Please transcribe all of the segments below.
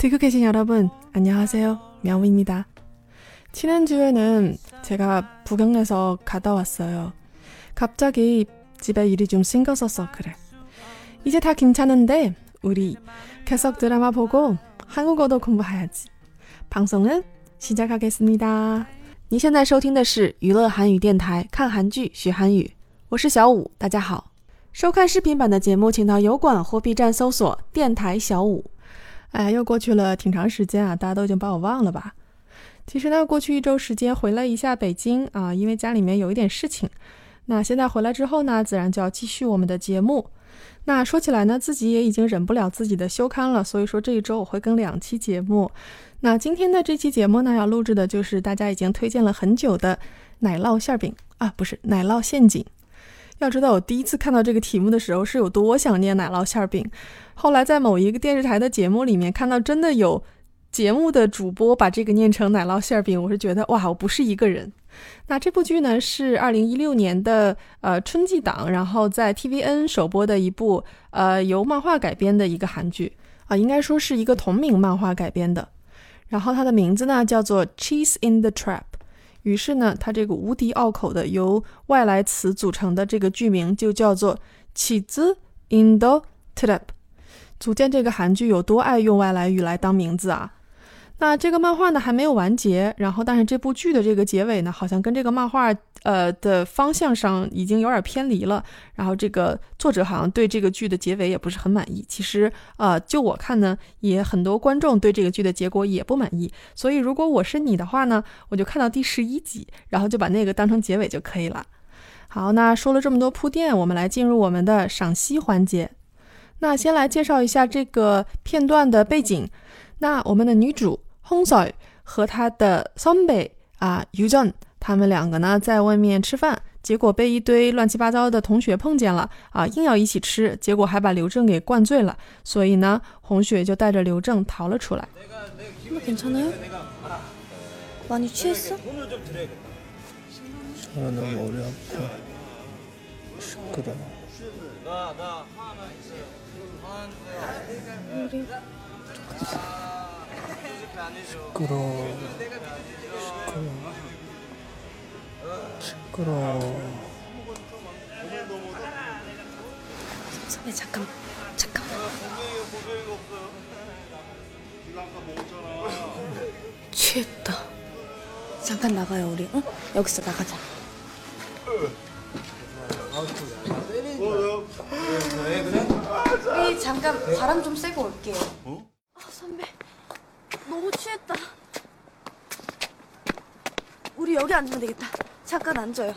듣고 계신 여러분, 안녕하세요. 명우입니다. 지난주에는 제가 부경에서 갔다 왔어요. 갑자기 집에 일이 좀 생겼어서 그래. 이제 다 괜찮은데 우리 계속 드라마 보고 한국어도 공부해야지. 방송은 시작하겠습니다. 你现在收听的是娱乐韩语电台，看韩剧学韩语。我是小五，大家好。收看视频版的节目，请到油管或 B 站搜索“电台小五”。 哎，又过去了挺长时间啊，大家都已经把我忘了吧？其实呢，过去一周时间回了一下北京啊，因为家里面有一点事情。那现在回来之后呢，自然就要继续我们的节目。那说起来呢，自己也已经忍不了自己的休刊了，所以说这一周我会更两期节目。那今天的这期节目呢，要录制的就是大家已经推荐了很久的奶酪馅饼啊，不是奶酪陷阱。要知道我第一次看到这个题目的时候是有多想念奶酪馅饼，后来在某一个电视台的节目里面看到真的有。节目的主播把这个念成奶酪馅饼，我是觉得哇，我不是一个人。那这部剧呢是二零一六年的呃春季档，然后在 TVN 首播的一部呃由漫画改编的一个韩剧啊，应该说是一个同名漫画改编的。然后它的名字呢叫做《Cheese in the Trap》。于是呢，它这个无敌拗口的由外来词组成的这个剧名就叫做《Cheese in the Trap》。足见这个韩剧有多爱用外来语来当名字啊！那这个漫画呢还没有完结，然后但是这部剧的这个结尾呢，好像跟这个漫画呃的方向上已经有点偏离了。然后这个作者好像对这个剧的结尾也不是很满意。其实呃，就我看呢，也很多观众对这个剧的结果也不满意。所以如果我是你的话呢，我就看到第十一集，然后就把那个当成结尾就可以了。好，那说了这么多铺垫，我们来进入我们的赏析环节。那先来介绍一下这个片段的背景。那我们的女主。洪水和他的선배啊，유전他们两个呢在外面吃饭，结果被一堆乱七八糟的同学碰见了啊，硬要一起吃，结果还把刘正给灌醉了，所以呢，红雪就带着刘正逃了出来。괜찮아요많이취했어너무머리아파시끄러워 시끄러 시끄러 선배 잠깐 잠깐만. 취했다. 잠깐 나가요 우리. 응? 여기서 나가자. 우리 잠깐 바람 좀 쐬고 올게요. 아 선배 너무 취했다. 우리 여기 앉으면 되겠다. 잠깐 앉아요.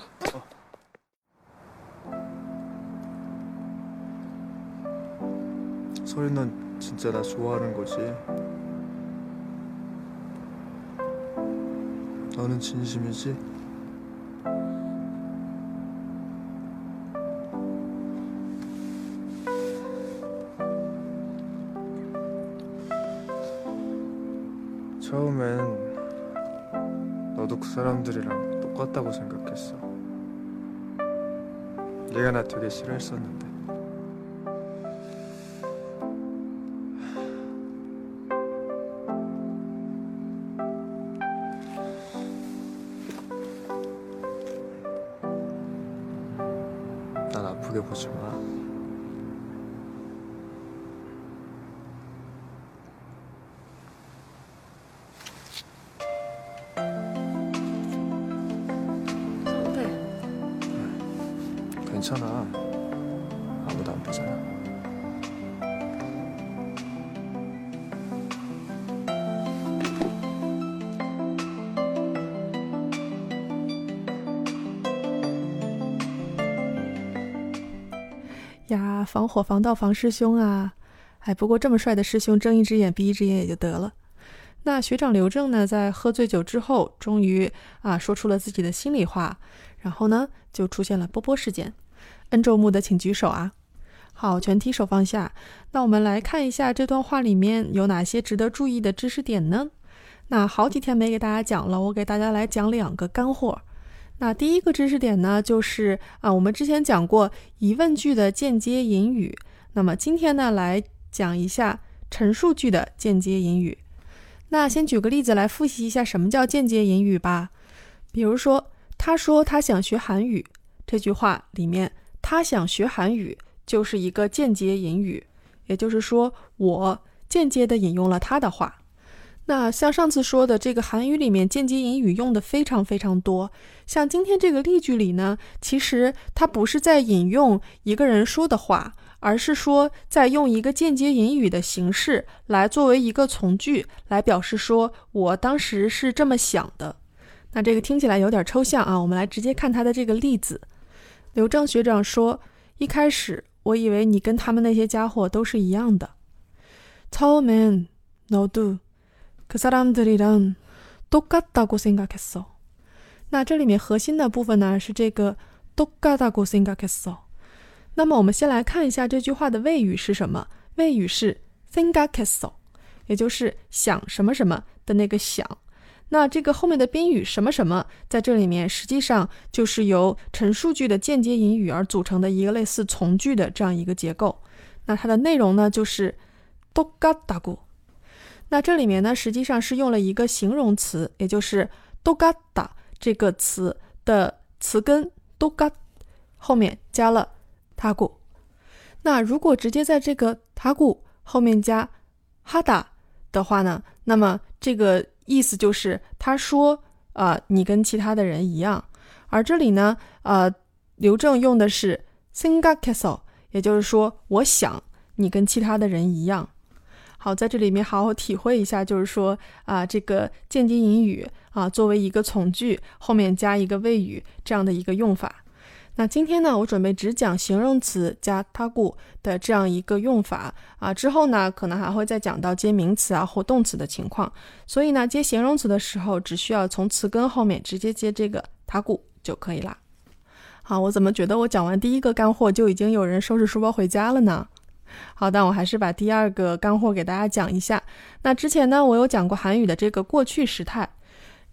서린 넌 진짜 나 좋아하는 거지? 너는 진심이지? 너도 그 사람들이랑 똑같다고 생각했어. 얘가 나 되게 싫어했었는데. 난 아프게 보지 마. 呀防火防盗防师兄啊！哎，不过这么帅的师兄，睁一只眼闭一只眼也就得了。那学长刘正呢，在喝醉酒之后，终于啊说出了自己的心里话，然后呢，就出现了波波事件。恩周木的，请举手啊！好，全体手放下。那我们来看一下这段话里面有哪些值得注意的知识点呢？那好几天没给大家讲了，我给大家来讲两个干货。那第一个知识点呢，就是啊，我们之前讲过疑问句的间接引语。那么今天呢，来讲一下陈述句的间接引语。那先举个例子来复习一下什么叫间接引语吧。比如说，他说他想学韩语，这句话里面“他想学韩语”就是一个间接引语，也就是说，我间接的引用了他的话。那像上次说的，这个韩语里面间接引语用的非常非常多。像今天这个例句里呢，其实它不是在引用一个人说的话，而是说在用一个间接引语的形式来作为一个从句，来表示说我当时是这么想的。那这个听起来有点抽象啊，我们来直接看他的这个例子。刘正学长说：“一开始我以为你跟他们那些家伙都是一样的。”처음엔너도 그사람들이랑똑같다고생각했어那这里面核心的部分呢是这个똑같다고생각했어那么我们先来看一下这句话的谓语是什么？谓语是생각했어也就是想什么什么的那个想。那这个后面的宾语什么什么，在这里面实际上就是由陈述句的间接引语而组成的一个类似从句的这样一个结构。那它的内容呢就是똑같다고 那这里面呢，实际上是用了一个形容词，也就是 dogata 这个词的词根 doga 后面加了 “taku”。那如果直接在这个 “taku” 后面加 “hada” 的话呢，那么这个意思就是他说：“啊，你跟其他的人一样。”而这里呢，啊，刘正用的是 “singakaso”，也就是说，我想你跟其他的人一样。好，在这里面好好体会一下，就是说啊，这个间接引语啊，作为一个从句后面加一个谓语这样的一个用法。那今天呢，我准备只讲形容词加他故的这样一个用法啊，之后呢，可能还会再讲到接名词啊或动词的情况。所以呢，接形容词的时候，只需要从词根后面直接接这个他故就可以啦。好，我怎么觉得我讲完第一个干货就已经有人收拾书包回家了呢？好，但我还是把第二个干货给大家讲一下。那之前呢，我有讲过韩语的这个过去时态，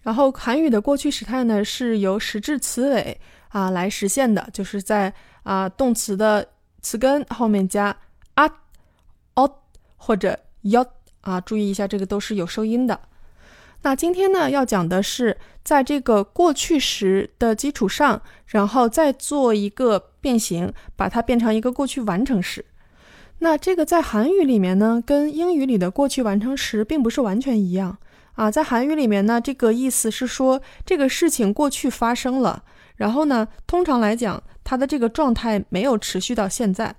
然后韩语的过去时态呢是由实质词尾啊来实现的，就是在啊动词的词根后面加啊、哦或者여啊，注意一下，这个都是有收音的。那今天呢要讲的是，在这个过去时的基础上，然后再做一个变形，把它变成一个过去完成时。那这个在韩语里面呢，跟英语里的过去完成时并不是完全一样啊。在韩语里面呢，这个意思是说这个事情过去发生了，然后呢，通常来讲，它的这个状态没有持续到现在。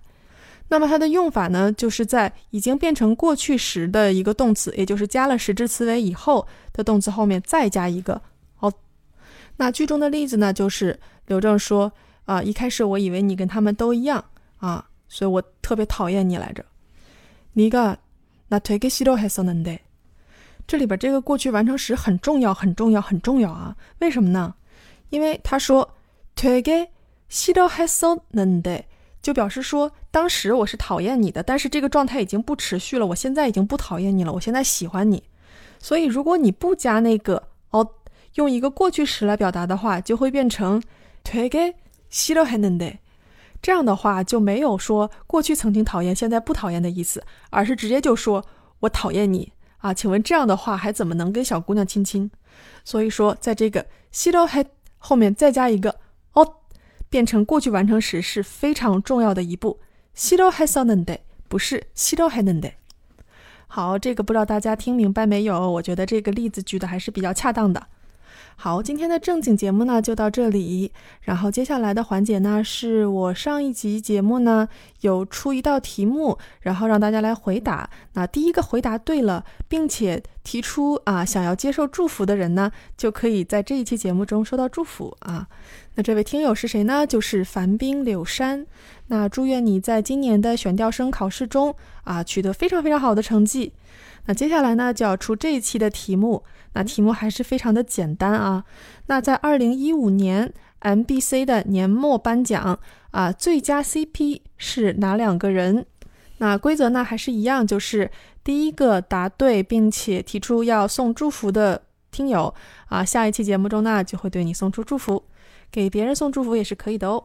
那么它的用法呢，就是在已经变成过去时的一个动词，也就是加了实质词尾以后的动词后面再加一个哦。那句中的例子呢，就是刘正说啊，一开始我以为你跟他们都一样啊。所以我特别讨厌你来着。你个那되게싫어했었는 데， 这里边这个过去完成时很重要，很重要，很重要啊！为什么呢？因为他说되게싫어했었는 데， 就表示说当时我是讨厌你的，但是这个状态已经不持续了，我现在已经不讨厌你了，我现在喜欢你。所以如果你不加那个哦，用一个过去时来表达的话，就会变成되게싫어했는 데。 这样的话就没有说过去曾经讨厌，现在不讨厌的意思，而是直接就说“我讨厌你”啊？请问这样的话还怎么能跟小姑娘亲亲？所以说，在这个 “sido het” 后面再加一个 “ot”，变成过去完成时是非常重要的一步。“sido het sonnde” 不是 “sido het nnde”。好，这个不知道大家听明白没有？我觉得这个例子举的还是比较恰当的。好，今天的正经节目呢就到这里。然后接下来的环节呢，是我上一集节目呢有出一道题目，然后让大家来回答。那第一个回答对了，并且提出啊想要接受祝福的人呢，就可以在这一期节目中收到祝福啊。那这位听友是谁呢？就是樊冰柳山。那祝愿你在今年的选调生考试中啊取得非常非常好的成绩。那接下来呢就要出这一期的题目。那题目还是非常的简单啊。那在二零一五年 MBC 的年末颁奖啊，最佳 CP 是哪两个人？那规则呢还是一样，就是第一个答对并且提出要送祝福的听友啊，下一期节目中呢就会对你送出祝福，给别人送祝福也是可以的哦。